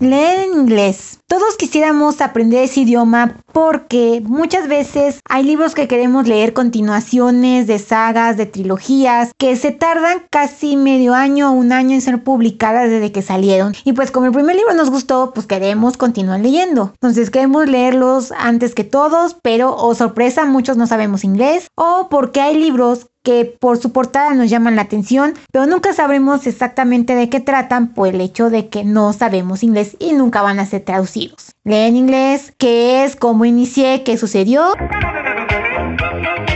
Leer en inglés. Todos quisiéramos aprender ese idioma porque muchas veces hay libros que queremos leer continuaciones de sagas, de trilogías, que se tardan casi medio año o un año en ser publicadas desde que salieron. Y pues como el primer libro nos gustó, pues queremos continuar leyendo. Entonces queremos leerlos antes que todos, pero o oh, sorpresa, muchos no sabemos inglés o porque hay libros que por su portada nos llaman la atención, pero nunca sabremos exactamente de qué tratan por el hecho de que no sabemos inglés y nunca van a ser traducidos. Leen inglés, qué es, cómo inicié, qué sucedió.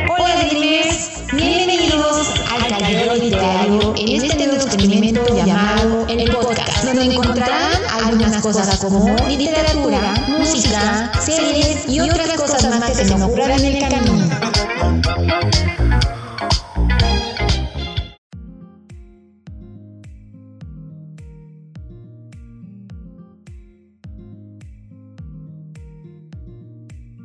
Hola Dreamers, bienvenidos al taller literario en este nuevo experimento llamado el podcast, donde encontrarán algunas cosas como literatura, música, series y otras cosas más que se nos ocurran en el camino.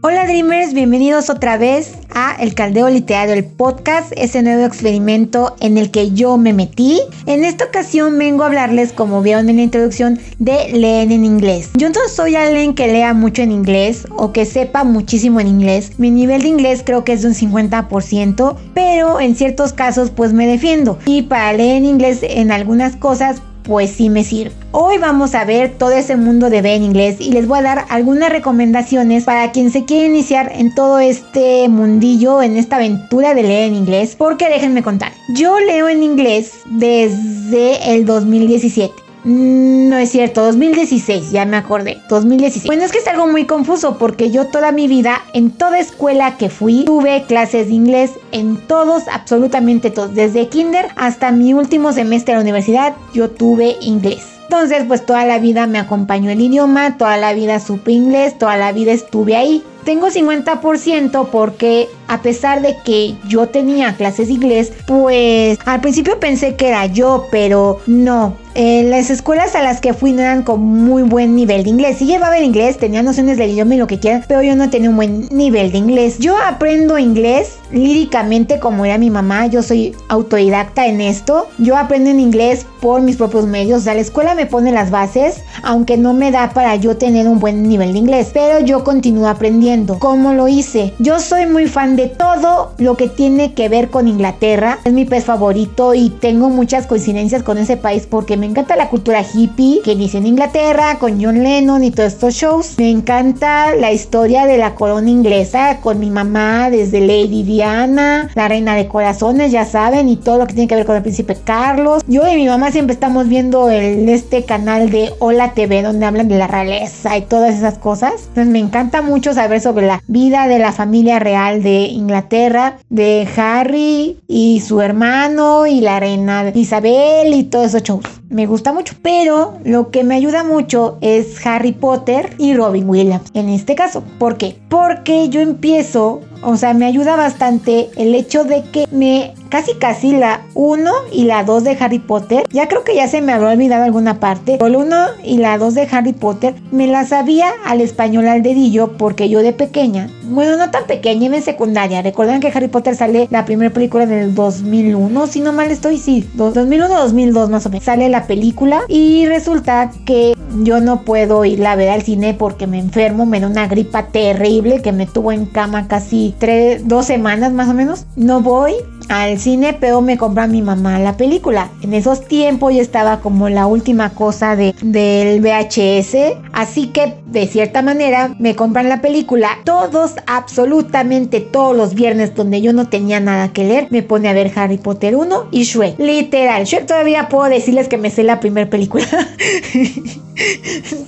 Hola Dreamers, bienvenidos otra vez a El Caldeo Literario, el podcast, ese nuevo experimento en el que yo me metí. En esta ocasión vengo a hablarles, como vieron en la introducción, de leer en inglés. Yo no soy alguien que lea mucho en inglés o que sepa muchísimo en inglés. Mi nivel de inglés creo que es de un 50%, pero en ciertos casos pues me defiendo. Y para leer en inglés en algunas cosas pues sí me sirve. Hoy vamos a ver todo ese mundo de B en inglés y les voy a dar algunas recomendaciones para quien se quiere iniciar en todo este mundillo, en esta aventura de leer en inglés, porque déjenme contar. Yo leo en inglés desde el 2017. Mm, no es cierto, 2016, ya me acordé. 2016. Bueno, es que es algo muy confuso porque yo toda mi vida, en toda escuela que fui, tuve clases de inglés en todos, absolutamente todos. Desde kinder hasta mi último semestre de la universidad, yo tuve inglés. Entonces, pues toda la vida me acompañó el idioma, toda la vida supe inglés, toda la vida estuve ahí. Tengo 50% porque a pesar de que yo tenía clases de inglés, pues al principio pensé que era yo, pero no. las escuelas a las que fui no eran con muy buen nivel de inglés. Sí llevaba el inglés, tenía nociones del idioma y lo que quieran, pero yo no tenía un buen nivel de inglés. Yo aprendo inglés líricamente como era mi mamá, yo soy autodidacta en esto. Yo aprendo en inglés por mis propios medios. O sea, la escuela me pone las bases, aunque no me da para yo tener un buen nivel de inglés, pero yo continúo aprendiendo. ¿Cómo lo hice? Yo soy muy fan de todo lo que tiene que ver con Inglaterra. Es mi pez favorito y tengo muchas coincidencias con ese país porque me encanta la cultura hippie que inició en Inglaterra con John Lennon y todos estos shows. Me encanta la historia de la corona inglesa con mi mamá desde Lady Diana, la reina de corazones, ya saben, y todo lo que tiene que ver con el príncipe Carlos. Yo y mi mamá siempre estamos viendo el, este canal de Hola TV donde hablan de la realeza y todas esas cosas. Entonces me encanta mucho saber sobre la vida de la familia real de Inglaterra de Harry y su hermano y la reina Isabel y todos esos shows. Me gusta mucho, pero lo que me ayuda mucho es Harry Potter y Robin Williams. En este caso, ¿por qué? Porque yo empiezo o sea, me ayuda bastante el hecho de que me casi casi la 1 y la 2 de Harry Potter, ya creo que ya se me habrá olvidado alguna parte, pero la 1 y la 2 de Harry Potter me la sabía al español al dedillo porque yo de pequeña, bueno, no tan pequeña, en secundaria, recuerdan que Harry Potter sale la primera película en el 2001, si no mal estoy, sí, 2001-2002 más o menos, sale la película y resulta que yo no puedo ir a ver al cine porque me enfermo, me da una gripa terrible que me tuvo en cama casi tres, dos semanas más o menos. No voy al cine, pero me compra mi mamá la película. En esos tiempos ya estaba como la última cosa de, del VHS, así que de cierta manera me compran la película. Todos, absolutamente todos los viernes donde yo no tenía nada que leer, me pone a ver Harry Potter 1 y Shrek. Literal, Shrek todavía puedo decirles que me sé la primera película.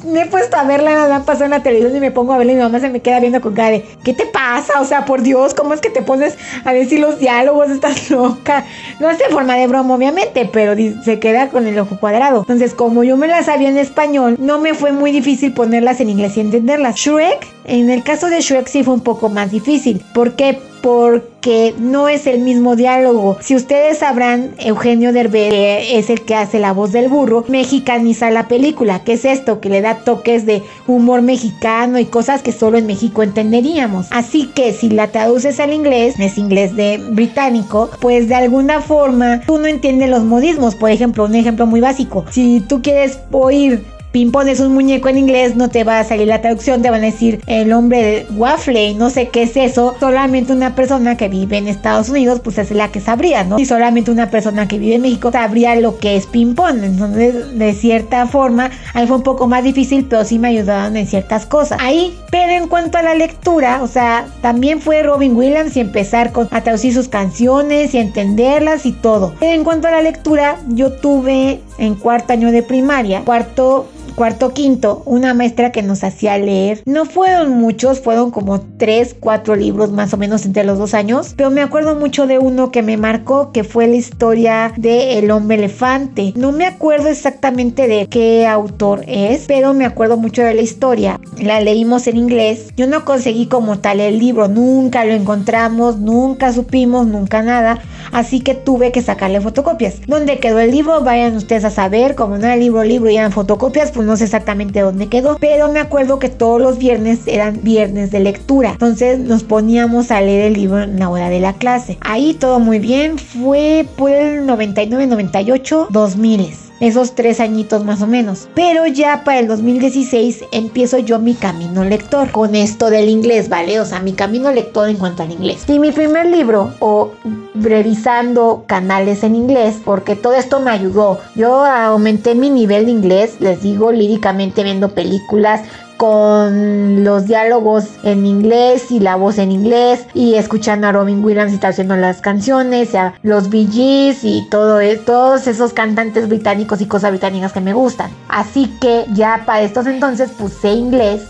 me he puesto a verla, nada pasó en la televisión y me pongo a verla y mi mamá se me queda viendo con cara de, ¿qué te pasa? O sea, por Dios, ¿cómo es que te pones a decir los diálogos? Loca. No de forma de broma, obviamente, pero se queda con el ojo cuadrado. Entonces, como yo me las sabía en español, no me fue muy difícil ponerlas en inglés y entenderlas. Shrek, en el caso de Shrek sí fue un poco más difícil. ¿Por qué? Porque no es el mismo diálogo. Si ustedes sabrán, Eugenio Derbez es el que hace la voz del burro, mexicaniza la película. ¿Qué es esto? Que le da toques de humor mexicano y cosas que solo en México entenderíamos. Así que si la traduces al inglés, es inglés de británico, pues de alguna forma tú no entiendes los modismos. Por ejemplo, un ejemplo muy básico. Si tú quieres oír Pimpón es un muñeco en inglés, no te va a salir la traducción, te van a decir el hombre de waffle no sé qué es eso. Solamente una persona que vive en Estados Unidos, pues es la que sabría, ¿no? Y solamente una persona que vive en México sabría lo que es ping-pong. Entonces, de cierta forma, ahí fue un poco más difícil, pero sí me ayudaron en ciertas cosas. Ahí, pero en cuanto a la lectura, o sea, también fue Robin Williams y empezar con, a traducir sus canciones y entenderlas y todo. Pero en cuanto a la lectura, yo tuve en cuarto año de primaria, cuarto cuarto quinto, una maestra que nos hacía leer. No fueron muchos, fueron como tres, cuatro libros más o menos entre los dos años, pero me acuerdo mucho de uno que me marcó, que fue la historia de El hombre elefante. No me acuerdo exactamente de qué autor es, pero me acuerdo mucho de la historia. La leímos en inglés. Yo no conseguí como tal el libro, nunca lo encontramos, nunca supimos, nunca nada. Así que tuve que sacarle fotocopias. ¿Dónde quedó el libro? Vayan ustedes a saber. Como no era libro, libro y eran fotocopias, pues no sé exactamente dónde quedó, pero me acuerdo que todos los viernes eran viernes de lectura. Entonces nos poníamos a leer el libro en la hora de la clase. Ahí todo muy bien, fue por el 99, 98, 2000 esos tres añitos más o menos. Pero ya para el 2016 empiezo yo mi camino lector con esto del inglés, ¿vale? O sea, mi camino lector en cuanto al inglés. Y mi primer libro, o revisando canales en inglés, porque todo esto me ayudó. Yo aumenté mi nivel de inglés, les digo, líricamente viendo películas, con los diálogos en inglés y la voz en inglés y escuchando a Robin Williams y haciendo las canciones, a los Bee Gees y todo, e, todos esos cantantes británicos y cosas británicas que me gustan. Así que ya para estos entonces puse inglés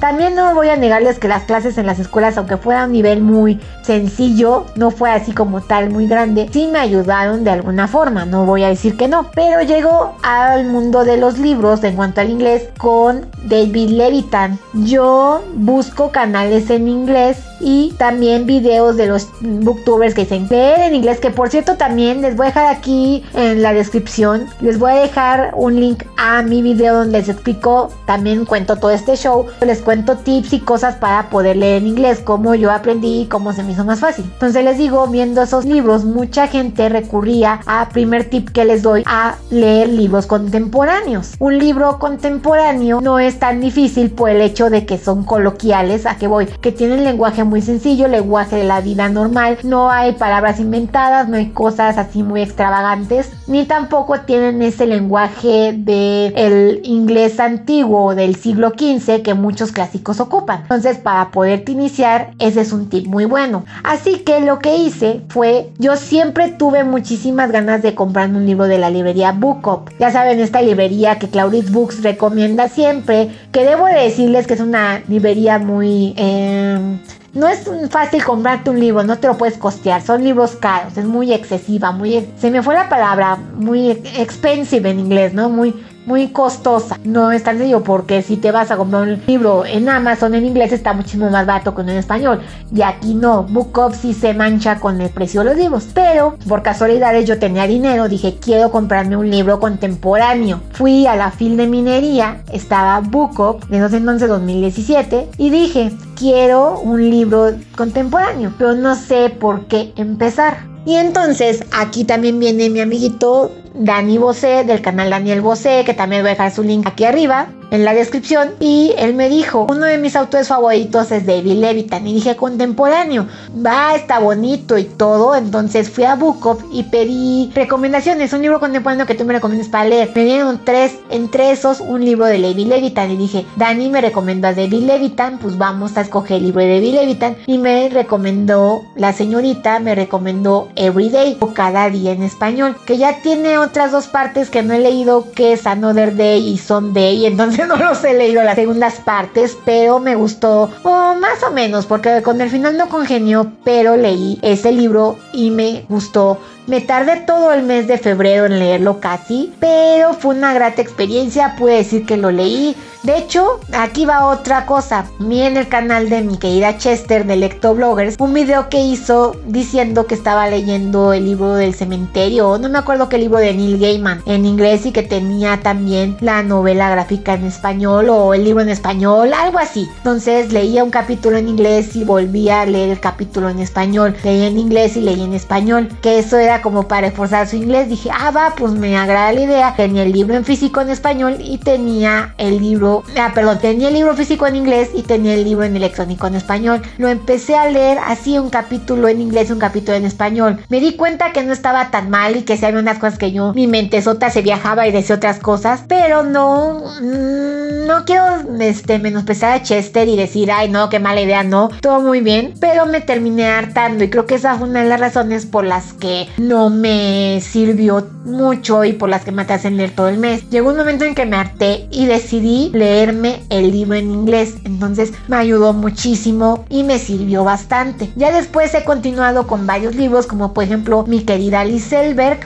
También no voy a negarles que las clases en las escuelas, aunque fuera a un nivel muy sencillo, no fue así como tal muy grande, sí me ayudaron de alguna forma, no voy a decir que no. Pero llego al mundo de los libros en cuanto al inglés con David Levitan. Yo busco canales en inglés y también videos de los booktubers que dicen leer en inglés, que por cierto también les voy a dejar aquí en la descripción, les voy a dejar un link a mi video donde les explico, también cuento todo este show les cuento tips y cosas para poder leer en inglés, cómo yo aprendí y cómo se me hizo más fácil. Entonces les digo, viendo esos libros, mucha gente recurría a primer tip que les doy a leer libros contemporáneos. Un libro contemporáneo no es tan difícil por el hecho de que son coloquiales, a que voy, que tienen lenguaje muy sencillo, lenguaje de la vida normal, no hay palabras inventadas, no hay cosas así muy extravagantes, ni tampoco tienen ese lenguaje del el inglés antiguo del siglo XV que muchos clásicos ocupan. Entonces, para poderte iniciar, ese es un tip muy bueno. Así que lo que hice fue, yo siempre tuve muchísimas ganas de comprarme un libro de la librería Bookop. Ya saben, esta librería que Claudis Books recomienda siempre, que debo de decirles que es una librería muy... Em, no es fácil comprarte un libro, no te lo puedes costear, son libros caros, es muy excesiva, muy... Se me fue la palabra, muy expensive en inglés, ¿no? Muy muy costosa. No es tan sencillo porque si te vas a comprar un libro en Amazon en inglés está muchísimo más barato que en español. Y aquí no, BookUp sí se mancha con el precio de los libros. Pero por casualidades yo tenía dinero, dije quiero comprarme un libro contemporáneo. Fui a la fil de minería, estaba BookUp, de entonces 2017, y dije quiero un libro contemporáneo, pero no sé por qué empezar. Y entonces aquí también viene mi amiguito Dani Bosé del canal Daniel Bosé, que también voy a dejar su link aquí arriba en la descripción y él me dijo, uno de mis autores favoritos es David Levitan y dije contemporáneo, va, está bonito y todo, entonces fui a Bookop y pedí recomendaciones, un libro contemporáneo que tú me recomiendas para leer. Me dieron tres, entre esos un libro de David Levitan y dije, Dani me recomendó a David Levitan, pues vamos a escoger el libro de David Levitan y me recomendó, la señorita me recomendó Everyday o cada día en español, que ya tiene otras dos partes que no he leído que es Another Day y Sunday, entonces no los he leído las segundas partes, pero me gustó o más o menos, porque con el final no congenió, pero leí ese libro y me gustó. Me tardé todo el mes de febrero en leerlo casi, pero fue una grata experiencia, pude decir que lo leí de hecho, aquí va otra cosa. Vi en el canal de mi querida Chester de Lectobloggers un video que hizo diciendo que estaba leyendo el libro del cementerio, no me acuerdo qué libro de Neil Gaiman en inglés y que tenía también la novela gráfica en español o el libro en español, algo así. Entonces leía un capítulo en inglés y volvía a leer el capítulo en español. Leía en inglés y leía en español. Que eso era como para reforzar su inglés. Dije, ah, va, pues me agrada la idea. Tenía el libro en físico en español y tenía el libro, ah, perdón, tenía el libro físico en inglés y tenía el libro en electrónico en español. Lo empecé a leer así un capítulo en inglés y un capítulo en español. Me di cuenta que no estaba tan mal y que se había unas cosas que yo, mi mente sota se viajaba y decía otras cosas, pero no, mm, no quiero este, menospreciar a Chester y decir, ay, no, qué mala idea, no, todo muy bien, pero me terminé hartando y creo que esa fue una de las razones por las que no me sirvió mucho y por las que me atrasé leer todo el mes. Llegó un momento en que me harté y decidí leerme el libro en inglés, entonces me ayudó muchísimo y me sirvió bastante. Ya después he continuado con varios libros, como por ejemplo mi querida Alice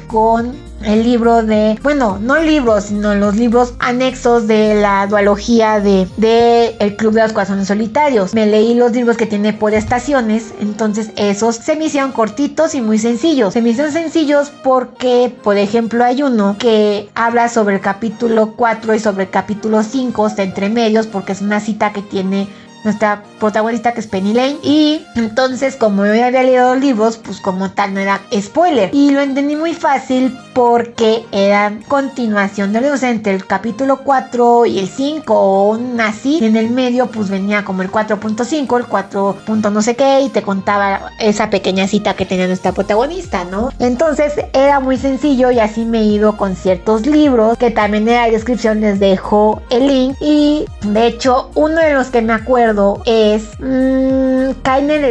con el libro de, bueno, no libros, sino los libros anexos de la dualogía de, de El Club de los Corazones Solitarios. Me leí los libros que tiene por estaciones, entonces esos se me hicieron cortitos y muy sencillos. Se me hicieron sencillos porque, por ejemplo, hay uno que habla sobre el capítulo 4 y sobre el capítulo 5, está entre medios, porque es una cita que tiene nuestra protagonista que es Penny Lane. Y entonces, como yo había leído los libros, pues como tal no era spoiler. Y lo entendí muy fácil porque eran continuación de los entre el capítulo 4 y el 5 o un así. En el medio, pues venía como el 4.5, el 4. no sé qué, y te contaba esa pequeña cita que tenía nuestra protagonista, ¿no? Entonces era muy sencillo y así me he ido con ciertos libros que también en la descripción les dejo el link. Y de hecho, uno de los que me acuerdo es mmm,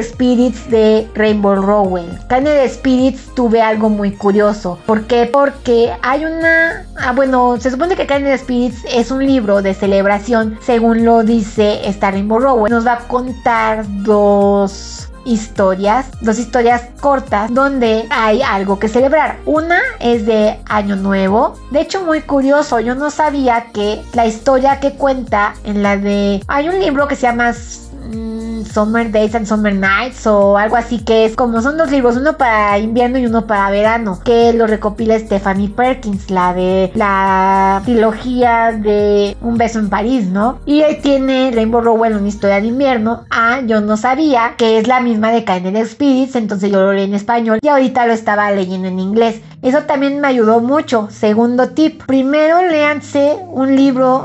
Spirits de Rainbow Rowell. Kind Spirits tuve algo muy curioso. ¿Por qué? Porque hay una... Ah, bueno, se supone que Kind Spirits es un libro de celebración, según lo dice esta Rainbow Rowell. Nos va a contar dos historias, dos historias cortas donde hay algo que celebrar. Una es de Año Nuevo. De hecho, muy curioso, yo no sabía que la historia que cuenta en la de... Hay un libro que se llama Summer Days and Summer Nights o algo así que es como son dos libros, uno para invierno y uno para verano, que lo recopila Stephanie Perkins, la de la trilogía de Un beso en París, ¿no? Y ahí tiene Rainbow Rowell una historia de invierno. Ah, yo no sabía que es la misma de Kind Spirits, entonces yo lo leí en español y ahorita lo estaba leyendo en inglés. Eso también me ayudó mucho. Segundo tip, primero léanse un libro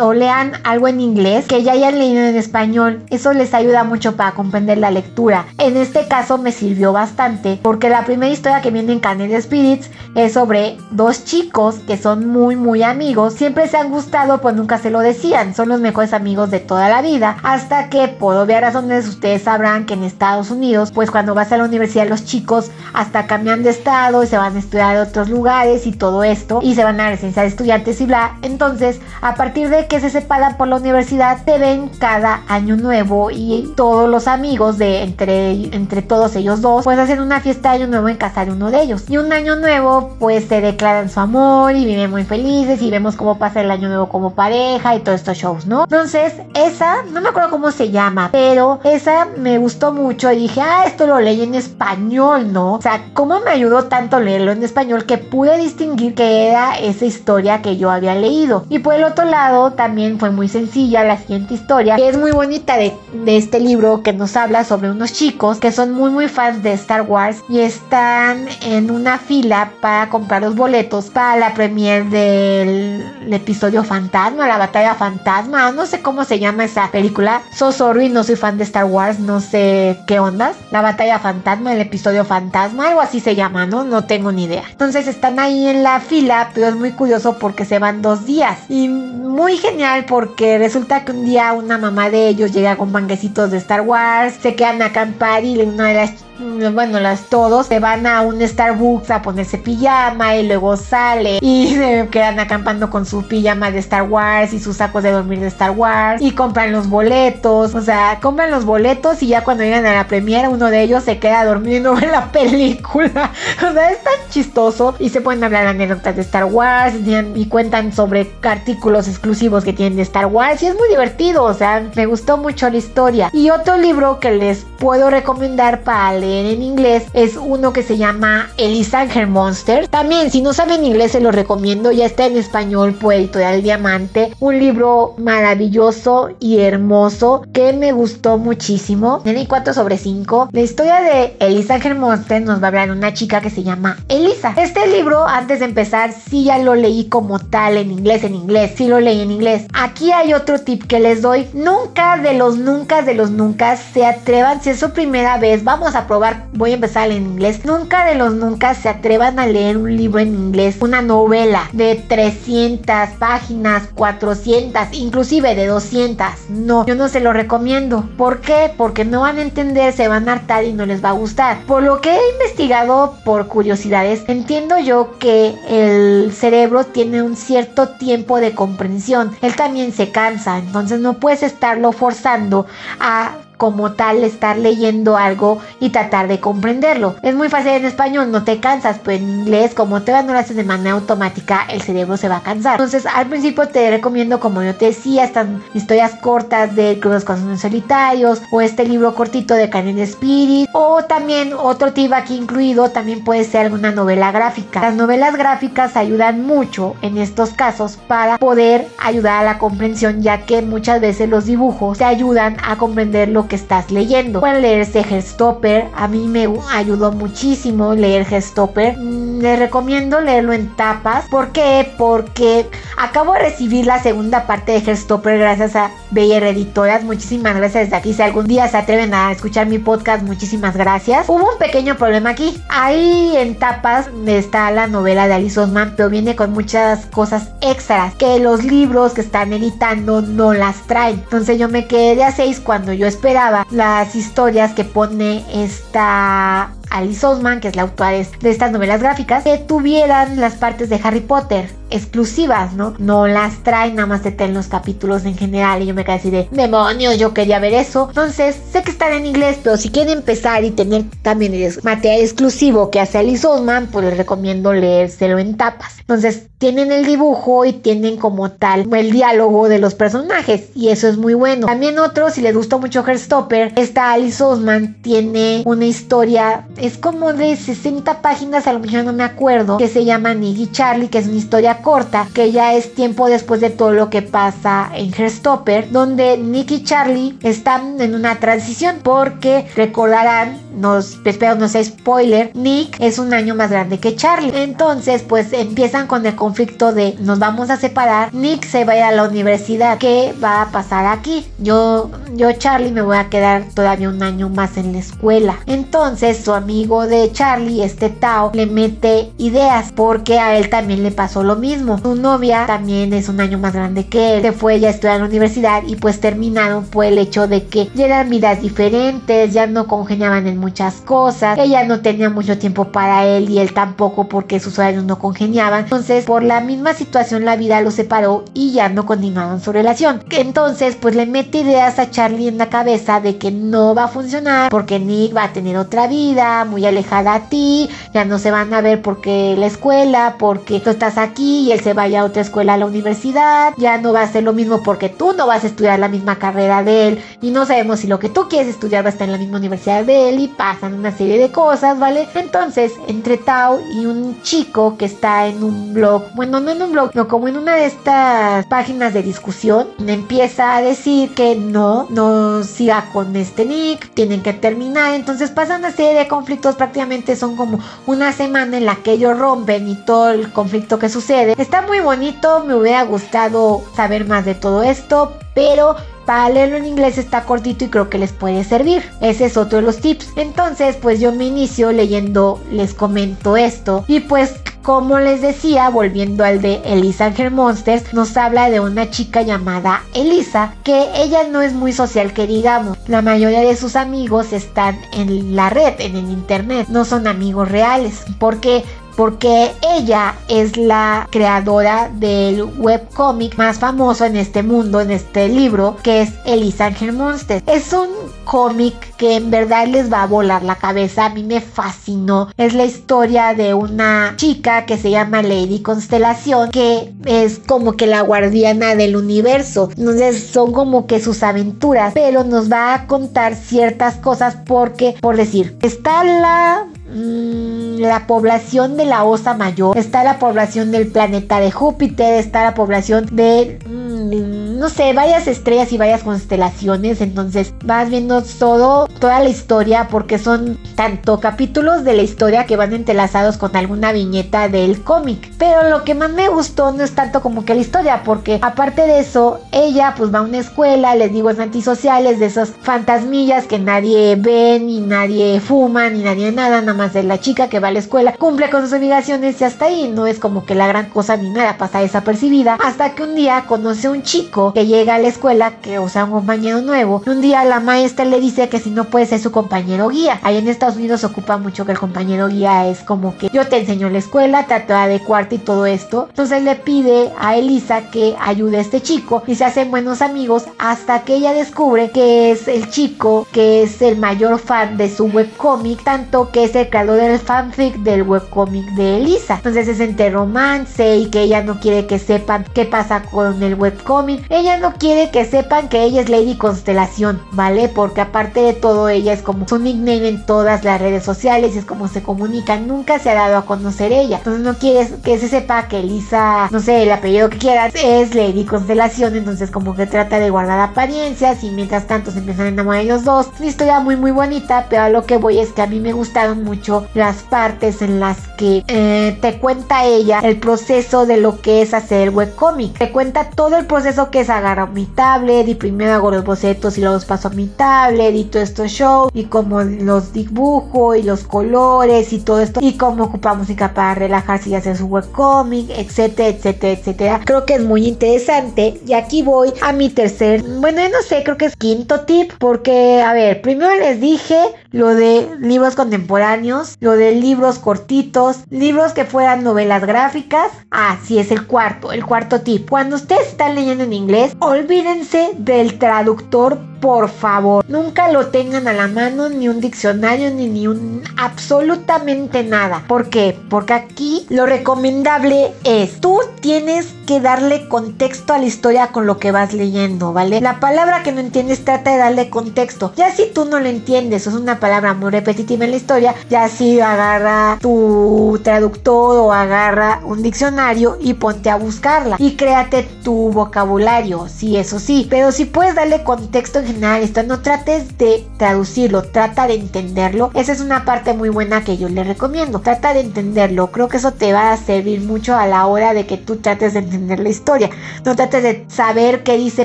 o lean algo en inglés que ya hayan leído en español. Eso les ayuda mucho para comprender la lectura. En este caso me sirvió bastante porque la primera historia que viene en Canel Spirits es sobre dos chicos que son muy muy amigos. Siempre se han gustado pues nunca se lo decían. Son los mejores amigos de toda la vida. Hasta que por obvias razones ustedes sabrán que en Estados Unidos pues cuando vas a la universidad los chicos hasta cambian de estado y se van a estudiar a otros lugares y todo esto y se van a de estudiantes y bla. Entonces a partir de que se separan por la universidad te ven cada año nuevo y todos los amigos de entre, entre todos ellos dos, pues hacen una fiesta de año nuevo en casa de uno de ellos. Y un año nuevo, pues se declaran su amor y viven muy felices y vemos cómo pasa el año nuevo como pareja y todos estos shows, ¿no? Entonces, esa, no me acuerdo cómo se llama, pero esa me gustó mucho y dije, ah, esto lo leí en español, ¿no? O sea, cómo me ayudó tanto leerlo en español que pude distinguir que era esa historia que yo había leído. Y por el otro lado, también fue muy sencilla la siguiente historia, que es muy bonita de, de este libro que nos habla sobre unos chicos que son muy muy fans de Star Wars y están en una fila para comprar los boletos para la premiere del episodio Fantasma, la batalla Fantasma, no sé cómo se llama esa película. So sorry, no soy fan de Star Wars, no sé qué ondas. La batalla Fantasma, el episodio Fantasma, algo así se llama, ¿no? No tengo ni idea. Entonces están ahí en la fila, pero es muy curioso porque se van dos días y muy genial porque resulta que un día una mamá de ellos llega con banquecitos de Star Wars, se quedan a acampar y una de las bueno, las todos se van a un Starbucks a ponerse pijama y luego sale y se quedan acampando con su pijama de Star Wars y sus sacos de dormir de Star Wars y compran los boletos, o sea, compran los boletos y ya cuando llegan a la premiera uno de ellos se queda durmiendo en la película, o sea, es tan chistoso y se pueden hablar anécdotas de Star Wars y cuentan sobre artículos exclusivos que tienen de Star Wars y es muy divertido, o sea, me gustó mucho la historia. Y otro libro que les puedo recomendar para leer en inglés es uno que se llama Elisa Her Monster. También, si no saben inglés, se lo recomiendo. Ya está en español por Editorial Diamante. Un libro maravilloso y hermoso que me gustó muchísimo. Tiene 4 sobre 5. La historia de Elisa Her Monster nos va a hablar una chica que se llama Elisa. Este libro, antes de empezar, sí ya lo leí como tal en inglés, en inglés. Sí lo leí en inglés. Aquí hay otro tip que les doy. Nunca de los nunca de los nunca se atrevan. Si es su primera vez, vamos a Voy a empezar en inglés. Nunca de los nunca se atrevan a leer un libro en inglés. Una novela de 300 páginas, 400, inclusive de 200. No, yo no se lo recomiendo. ¿Por qué? Porque no van a entender, se van a hartar y no les va a gustar. Por lo que he investigado por curiosidades, entiendo yo que el cerebro tiene un cierto tiempo de comprensión. Él también se cansa, entonces no puedes estarlo forzando a como tal estar leyendo algo y tratar de comprenderlo. Es muy fácil en español, no te cansas, pero en inglés como te van hacer de manera automática, el cerebro se va a cansar. Entonces al principio te recomiendo, como yo te decía, están historias cortas de Los Corazones Solitarios o este libro cortito de Canon Spirit o también otro tip aquí incluido, también puede ser alguna novela gráfica. Las novelas gráficas ayudan mucho en estos casos para poder ayudar a la comprensión ya que muchas veces los dibujos te ayudan a comprender lo que estás leyendo. Pueden leerse Herstopper, a mí me ayudó muchísimo leer Herstopper. Mm, les recomiendo leerlo en tapas. ¿Por qué? Porque acabo de recibir la segunda parte de Herstopper gracias a BR Editoras. Muchísimas gracias desde aquí. Si algún día se atreven a escuchar mi podcast, muchísimas gracias. Hubo un pequeño problema aquí. Ahí en tapas está la novela de Alice Osman, pero viene con muchas cosas extras que los libros que están editando no las traen. Entonces yo me quedé a seis cuando yo esperaba las historias que pone esta Alice Osman, que es la autora de, estas novelas gráficas, que tuvieran las partes de Harry Potter exclusivas, ¿no? No las traen, nada más te traen los capítulos en general y yo me quedé así de demonios, yo quería ver eso. Entonces, sé que están en inglés, pero si quieren empezar y tener también el material exclusivo que hace Alice Osman, pues les recomiendo leérselo en tapas. Entonces, tienen el dibujo y tienen como tal el diálogo de los personajes y eso es muy bueno. También otro, si les gustó mucho Herstopper, esta Alice Osman tiene una historia es como de 60 páginas, a lo mejor no me acuerdo, que se llama Nick Charlie, que es una historia corta, que ya es tiempo después de todo lo que pasa en Herstopper, donde Nick y Charlie están en una transición, porque recordarán, nos, espero no sea spoiler, Nick es un año más grande que Charlie. Entonces, pues empiezan con el conflicto de nos vamos a separar, Nick se va a ir a la universidad, ¿qué va a pasar aquí? Yo, yo Charlie me voy a quedar todavía un año más en la escuela. Entonces, su amigo de Charlie, este Tao, le mete ideas porque a él también le pasó lo mismo. Su novia también es un año más grande que él, se fue ya a estudiar en la universidad y pues terminaron el hecho de que ya eran vidas diferentes, ya no congeniaban en muchas cosas, ella no tenía mucho tiempo para él y él tampoco porque sus horarios no congeniaban. Entonces, por la misma situación la vida los separó y ya no continuaron su relación. Entonces, pues le mete ideas a Charlie en la cabeza de que no va a funcionar porque Nick va a tener otra vida, muy alejada a ti, ya no se van a ver porque la escuela, porque tú estás aquí y él se vaya a otra escuela a la universidad, ya no va a ser lo mismo porque tú no vas a estudiar la misma carrera de él y no sabemos si lo que tú quieres estudiar va a estar en la misma universidad de él y pasan una serie de cosas, ¿vale? Entonces, entre Tao y un chico que está en un blog, bueno, no en un blog, no como en una de estas páginas de discusión, empieza a decir que no, no siga con este Nick, tienen que terminar, entonces pasa una serie de conflictos prácticamente son como una semana en la que ellos rompen y todo el conflicto que sucede. Está muy bonito, me hubiera gustado saber más de todo esto, pero para leerlo en inglés está cortito y creo que les puede servir. Ese es otro de los tips. Entonces, pues yo me inicio leyendo, les comento esto. Y pues como les decía, volviendo al de Elisa Angel Monsters, nos habla de una chica llamada Elisa, que ella no es muy social que digamos. La mayoría de sus amigos están en la red, en el internet, no son amigos reales, porque porque ella es la creadora del webcómic más famoso en este mundo, en este libro, que es Elisa Angel Monster. Es un cómic que en verdad les va a volar la cabeza. A mí me fascinó. Es la historia de una chica que se llama Lady Constelación, que es como que la guardiana del universo. Entonces son como que sus aventuras, pero nos va a contar ciertas cosas porque, por decir, está la mm, la población de la Osa Mayor, está la población del planeta de Júpiter, está la población de... Mm, no sé, varias estrellas y varias constelaciones. Entonces vas viendo todo, toda la historia porque son tanto capítulos de la historia que van entrelazados con alguna viñeta del cómic. Pero lo que más me gustó no es tanto como que la historia, porque aparte de eso, ella pues va a una escuela, les digo, es antisociales, de esas fantasmillas que nadie ve, ni nadie fuma, ni nadie nada, nada más es la chica que va a la escuela, cumple con sus obligaciones y hasta ahí no es como que la gran cosa ni nada, pasa desapercibida, hasta que un día conoce a un chico que llega a la escuela, que o sea, un compañero nuevo. Un día la maestra le dice que si no puede ser su compañero guía. Ahí en Estados Unidos se ocupa mucho que el compañero guía es como que yo te enseño la escuela, trato de adecuarte y todo esto. Entonces le pide a Elisa que ayude a este chico y se hacen buenos amigos hasta que ella descubre que es el chico que es el mayor fan de su webcómic, tanto que es el creador del fanfic del webcómic de Elisa. Entonces es entre romance y que ella no quiere que sepan qué pasa con el webcómic ella no quiere que sepan que ella es Lady Constelación, ¿vale? Porque aparte de todo, ella es como su nickname en todas las redes sociales y es como se comunica. Nunca se ha dado a conocer ella. Entonces no quiere que se sepa que Elisa, no sé, el apellido que quieras, es Lady Constelación. Entonces como que trata de guardar apariencias y mientras tanto se empiezan a enamorar los dos. Una historia muy muy bonita, pero a lo que voy es que a mí me gustaron mucho las partes en las que eh, te cuenta ella el proceso de lo que es hacer webcomic. Te cuenta todo el proceso que es agarro mi tablet y primero hago los bocetos y los paso a mi tablet y todo esto show y como los dibujo y los colores y todo esto y cómo ocupa música para relajarse y hacer su webcomic, etcétera, etcétera, etcétera. Creo que es muy interesante y aquí voy a mi tercer, bueno, no sé, creo que es quinto tip porque, a ver, primero les dije lo de libros contemporáneos, lo de libros cortitos, libros que fueran novelas gráficas. Ah, sí, es el cuarto, el cuarto tip. Cuando ustedes están leyendo en inglés, olvídense del traductor por favor, nunca lo tengan a la mano, ni un diccionario, ni, ni un absolutamente nada. ¿Por qué? Porque aquí lo recomendable es, tú tienes que darle contexto a la historia con lo que vas leyendo, ¿vale? La palabra que no entiendes trata de darle contexto. Ya si tú no lo entiendes, es una palabra muy repetitiva en la historia, ya si agarra tu traductor o agarra un diccionario y ponte a buscarla y créate tu vocabulario, sí, eso sí, pero si puedes darle contexto en esto, no trates de traducirlo, trata de entenderlo. Esa es una parte muy buena que yo le recomiendo. Trata de entenderlo. Creo que eso te va a servir mucho a la hora de que tú trates de entender la historia. No trates de saber qué dice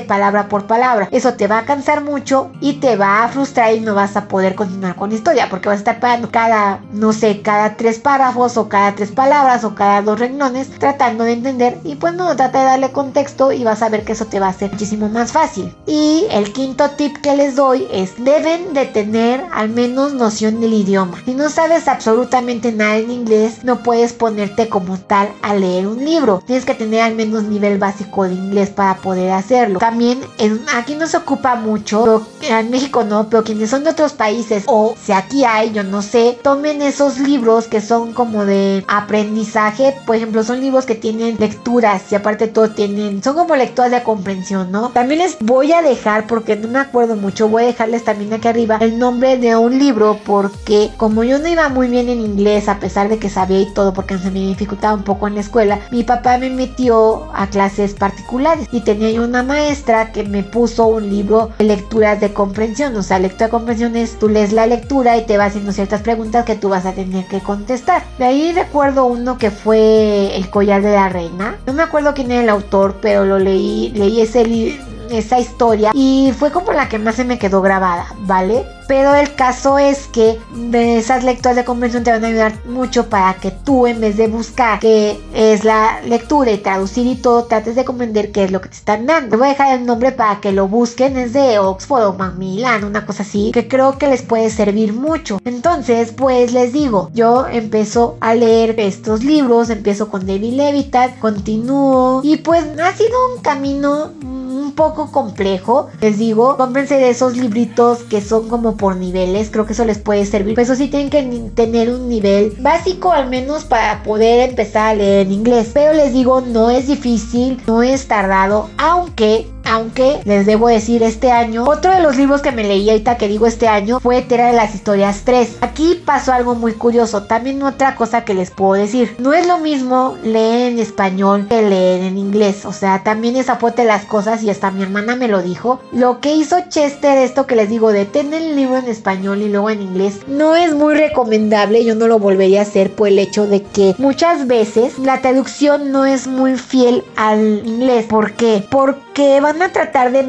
palabra por palabra. Eso te va a cansar mucho y te va a frustrar y no vas a poder continuar con historia porque vas a estar parando cada, no sé, cada tres párrafos o cada tres palabras o cada dos renglones tratando de entender y pues no, trata de darle contexto y vas a ver que eso te va a hacer muchísimo más fácil. Y el quinto tip que les doy es deben de tener al menos noción del idioma. Si no sabes absolutamente nada en inglés, no puedes ponerte como tal a leer un libro. Tienes que tener al menos nivel básico de inglés para poder hacerlo. También aquí no se ocupa mucho, en México no, pero quienes son de otros países o si aquí hay, yo no sé, tomen esos libros que son como de aprendizaje. Por ejemplo, son libros que tienen lecturas y aparte todo tienen, son como lecturas de comprensión, ¿no? También les voy a dejar porque no me acuerdo mucho, voy a dejarles también aquí arriba el nombre de un libro porque como yo no iba muy bien en inglés a pesar de que sabía y todo porque se me dificultaba un poco en la escuela, mi papá me metió a clases particulares y tenía yo una maestra que me puso un libro de lecturas de comprensión, o sea, lectura de comprensión es tú lees la lectura y te va haciendo ciertas preguntas que tú vas a tener que contestar. De ahí recuerdo uno que fue El collar de la reina. No me acuerdo quién era el autor, pero lo leí, leí ese libro esa historia y fue como la que más se me quedó grabada, ¿vale? Pero el caso es que esas lecturas de convención te van a ayudar mucho para que tú en vez de buscar qué es la lectura y traducir y todo, trates de comprender qué es lo que te están dando. Te voy a dejar el nombre para que lo busquen, es de Oxford o Macmillan, una cosa así, que creo que les puede servir mucho. Entonces, pues les digo, yo empiezo a leer estos libros, empiezo con David Levitat, continúo y pues ha sido un camino poco complejo. Les digo, cómprense de esos libritos que son como por niveles. Creo que eso les puede servir. Pues eso sí tienen que tener un nivel básico al menos para poder empezar a leer en inglés. Pero les digo, no es difícil, no es tardado, aunque aunque les debo decir este año, otro de los libros que me leí ahorita que digo este año fue Tierra de las Historias 3. Aquí pasó algo muy curioso, también otra cosa que les puedo decir, no es lo mismo leer en español que leer en inglés, o sea, también es apote las cosas y hasta mi hermana me lo dijo. Lo que hizo Chester, esto que les digo de tener el libro en español y luego en inglés, no es muy recomendable, yo no lo volvería a hacer por el hecho de que muchas veces la traducción no es muy fiel al inglés. ¿Por qué? Porque van a tratar de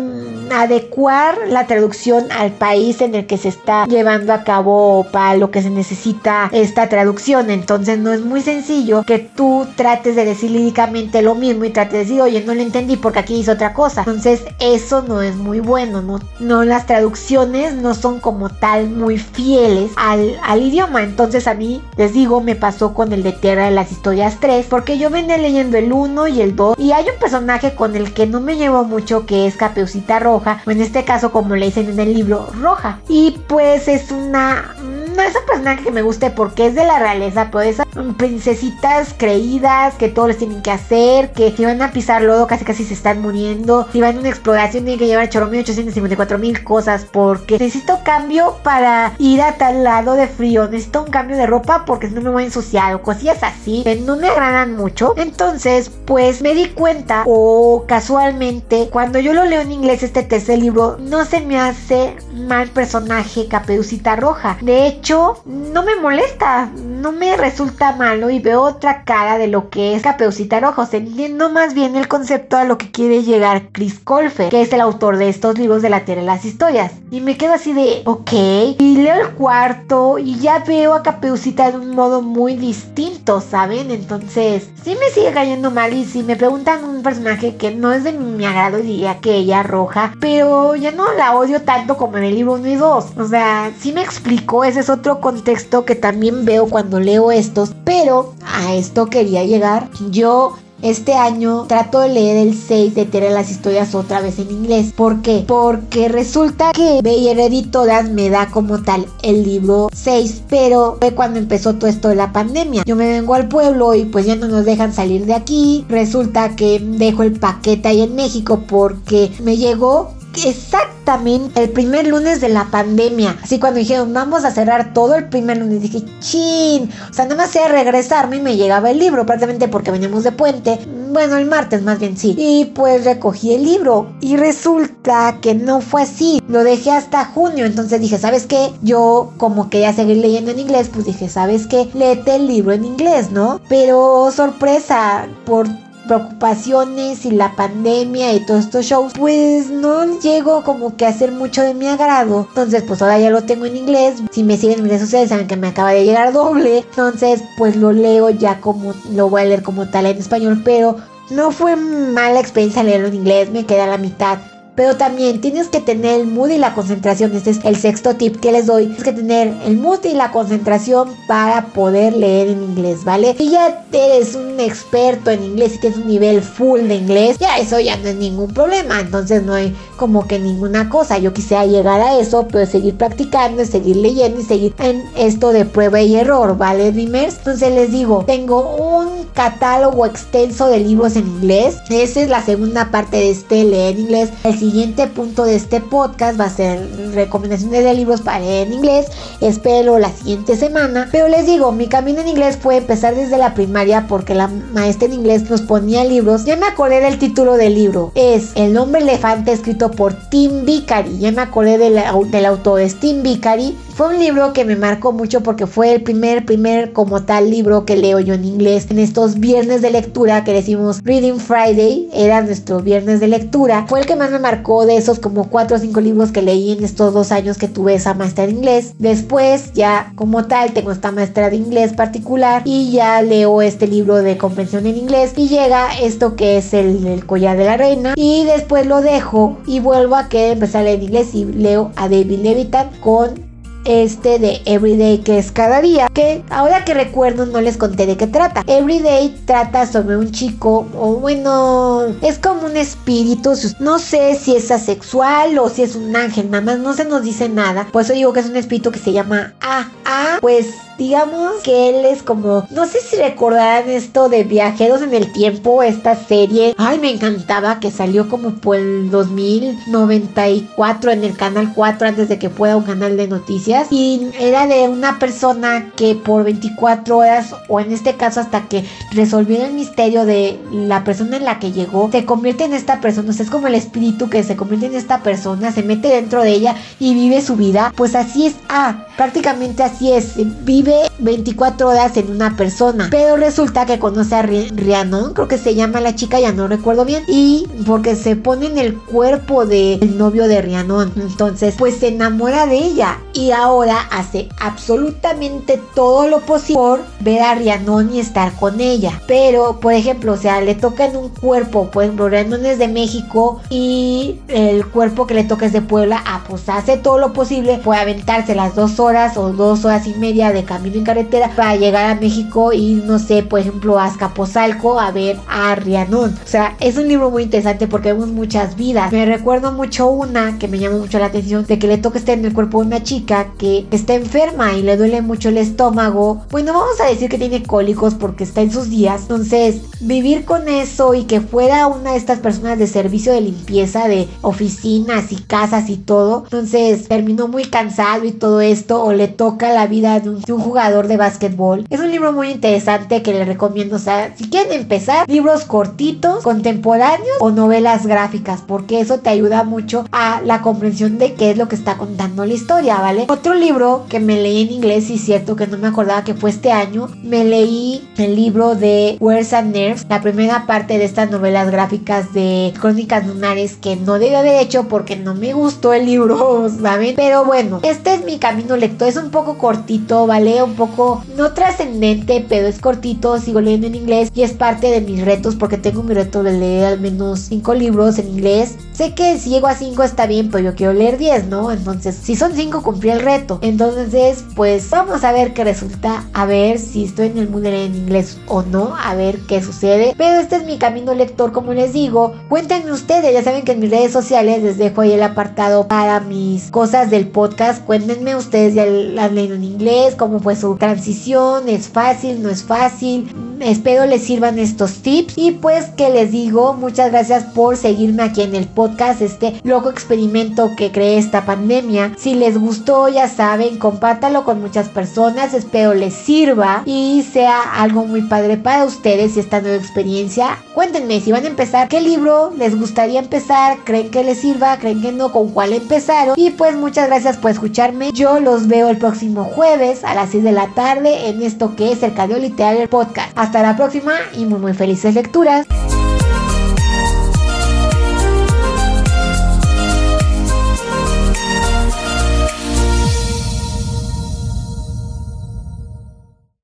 adecuar la traducción al país en el que se está llevando a cabo para lo que se necesita esta traducción. Entonces no es muy sencillo que tú trates de decir líricamente lo mismo y trates de decir, oye, no lo entendí porque aquí hizo otra cosa. Entonces eso no es muy bueno, no, no las traducciones no son como tal muy fieles al, al idioma. Entonces a mí, les digo, me pasó con el de Tierra de las Historias 3 porque yo venía leyendo el 1 y el 2 y hay un personaje con el que no me llevo mucho que es Capeucita Roja, o en este caso como le dicen en el libro, Roja. Y pues es una no es un personaje que me guste porque es de la realeza, pero esas princesitas creídas que todos les tienen que hacer, que si van a pisar lodo casi casi se están muriendo, si van a una exploración tienen que llevar 854 mil cosas porque necesito cambio para ir a tal lado de frío, necesito un cambio de ropa porque si no me voy a ensuciar o cosillas así que no me agradan mucho. Entonces, pues me di cuenta o casualmente cuando yo lo leo en inglés este tercer libro no se me hace mal personaje Caperucita Roja. De hecho, no me molesta, no me resulta malo y veo otra cara de lo que es Caperucita Roja. entiendo más bien el concepto a lo que quiere llegar Chris Colfer, que es el autor de estos libros de la Tierra de las Historias. Y me quedo así de, ok, y leo el cuarto y ya veo a Caperucita de un modo muy distinto, ¿saben? Entonces, sí me sigue cayendo mal y si me preguntan un personaje que no es de mi agrado, diría que ella roja, pero ya no la odio tanto como en el libro 1 y 2. O sea, sí me explico, ese es otro contexto que también veo cuando leo estos, pero a esto quería llegar. Yo este año trato de leer el 6 de Tierra las historias otra vez en inglés. ¿Por qué? Porque resulta que Beyer Editoras me da como tal el libro 6, pero fue cuando empezó todo esto de la pandemia. Yo me vengo al pueblo y pues ya no nos dejan salir de aquí. Resulta que dejo el paquete ahí en México porque me llegó exactamente el primer lunes de la pandemia. Así cuando dijeron, vamos a cerrar todo el primer lunes, dije, chin. O sea, nada más sea regresarme y me llegaba el libro, prácticamente porque veníamos de puente. Bueno, el martes más bien sí. Y pues recogí el libro. Y resulta que no fue así. Lo dejé hasta junio. Entonces dije, ¿sabes qué? Yo como quería seguir leyendo en inglés, pues dije, ¿sabes qué? Léete el libro en inglés, ¿no? Pero sorpresa, por preocupaciones y la pandemia y todos estos shows, pues no llego como que a hacer mucho de mi agrado. Entonces, pues ahora ya lo tengo en inglés. Si me siguen en redes sociales, saben que me acaba de llegar doble. Entonces, pues lo leo ya como, lo voy a leer como tal en español, pero no fue mala experiencia leerlo en inglés, me queda a la mitad pero también tienes que tener el mood y la concentración. Este es el sexto tip que les doy. Tienes que tener el mood y la concentración para poder leer en inglés, ¿vale? Si ya eres un experto en inglés y tienes un nivel full de inglés, ya eso ya no es ningún problema. Entonces no hay como que ninguna cosa. Yo quisiera llegar a eso, pero seguir practicando, seguir leyendo y seguir en esto de prueba y error, ¿vale, Dreamers? Entonces les digo, tengo un catálogo extenso de libros en inglés. Esa es la segunda parte de este leer inglés. El siguiente punto de este podcast va a ser recomendaciones de libros para en inglés. Espero la siguiente semana. Pero les digo, mi camino en inglés fue empezar desde la primaria porque la maestra en inglés nos ponía libros. Ya me acordé del título del libro. Es El nombre elefante escrito por Tim Vicary. Ya me acordé del, del autor, es Tim Vicary Fue un libro que me marcó mucho porque fue el primer, primer como tal libro que leo yo en inglés en estos viernes de lectura que decimos Reading Friday, era nuestro viernes de lectura. Fue el que más me marcó de esos como cuatro o cinco libros que leí en estos dos años que tuve esa maestra de inglés. Después ya como tal tengo esta maestra de inglés particular y ya leo este libro de comprensión en inglés y llega esto que es el, el collar de la reina y después lo dejo y vuelvo a que empezar a leer inglés y leo a David Levitan con este de Everyday que es cada día, que ahora que recuerdo no les conté de qué trata. Everyday trata sobre un chico, o bueno, es como un espíritu, no sé si es asexual o si es un ángel, nada más no se nos dice nada. Por eso digo que es un espíritu que se llama A. A, pues digamos que él es como, no sé si recordarán esto de Viajeros en el Tiempo, esta serie. Ay, me encantaba que salió como por el 2094 en el canal 4 antes de que fuera un canal de noticias. Y era de una persona que por 24 horas, o en este caso hasta que resolviera el misterio de la persona en la que llegó, se convierte en esta persona. O sea, es como el espíritu que se convierte en esta persona, se mete dentro de ella y vive su vida. Pues así es. Ah, prácticamente así es. Vive 24 horas en una persona. Pero resulta que conoce a Rhiannon, creo que se llama la chica, ya no recuerdo bien. Y porque se pone en el cuerpo del novio de Rhiannon. Entonces, pues se enamora de ella. Y ahora hace absolutamente todo lo posible por ver a Rhiannon y estar con ella. Pero, por ejemplo, o sea, le toca en un cuerpo. Por ejemplo, Rhiannon es de México y el cuerpo que le toca es de Puebla. Ah, pues hace todo lo posible. Puede aventarse las dos horas o dos horas y media de camino en carretera para llegar a México y no sé, por ejemplo, a Azcapotzalco a ver a Rianón. O sea, es un libro muy interesante porque vemos muchas vidas. Me recuerdo mucho una que me llamó mucho la atención de que le toca estar en el cuerpo de una chica que está enferma y le duele mucho el estómago. Bueno, vamos a decir que tiene cólicos porque está en sus días. Entonces, vivir con eso y que fuera una de estas personas de servicio de limpieza de oficinas y casas y todo. Entonces, terminó muy cansado y todo esto o le toca la vida de un, de un jugador de básquetbol. Es un libro muy interesante que le recomiendo. O sea, si quieren empezar, libros cortitos, contemporáneos o novelas gráficas, porque eso te ayuda mucho a la comprensión de qué es lo que está contando la historia, ¿vale? Otro libro que me leí en inglés, y cierto que no me acordaba que fue este año, me leí el libro de Words and Nerves, la primera parte de estas novelas gráficas de Crónicas Lunares que no debí haber hecho porque no me gustó el libro, ¿saben? Pero bueno, este es mi camino lector, es un poco cortito, ¿vale? un poco no trascendente, pero es cortito, sigo leyendo en inglés y es parte de mis retos porque tengo mi reto de leer al menos 5 libros en inglés. Sé que si llego a 5 está bien, pero yo quiero leer 10, ¿no? Entonces, si son 5 cumplí el reto. Entonces, pues vamos a ver qué resulta, a ver si estoy en el mundo en inglés o no, a ver qué sucede. Pero este es mi camino lector, como les digo. Cuéntenme ustedes, ya saben que en mis redes sociales les dejo ahí el apartado para mis cosas del podcast. Cuéntenme ustedes ya las leen en inglés, cómo fue su transición, es fácil, no es fácil. Espero les sirvan estos tips y pues que les digo, muchas gracias por seguirme aquí en el podcast, este loco experimento que creé esta pandemia. Si les gustó, ya saben, compártalo con muchas personas, espero les sirva y sea algo muy padre para ustedes y esta nueva experiencia. Cuéntenme si van a empezar, qué libro les gustaría empezar, creen que les sirva, creen que no, con cuál empezaron. Y pues muchas gracias por escucharme. Yo los veo el próximo jueves a las de la tarde en esto que es el Cadeo Literario Podcast. Hasta la próxima y muy muy felices lecturas.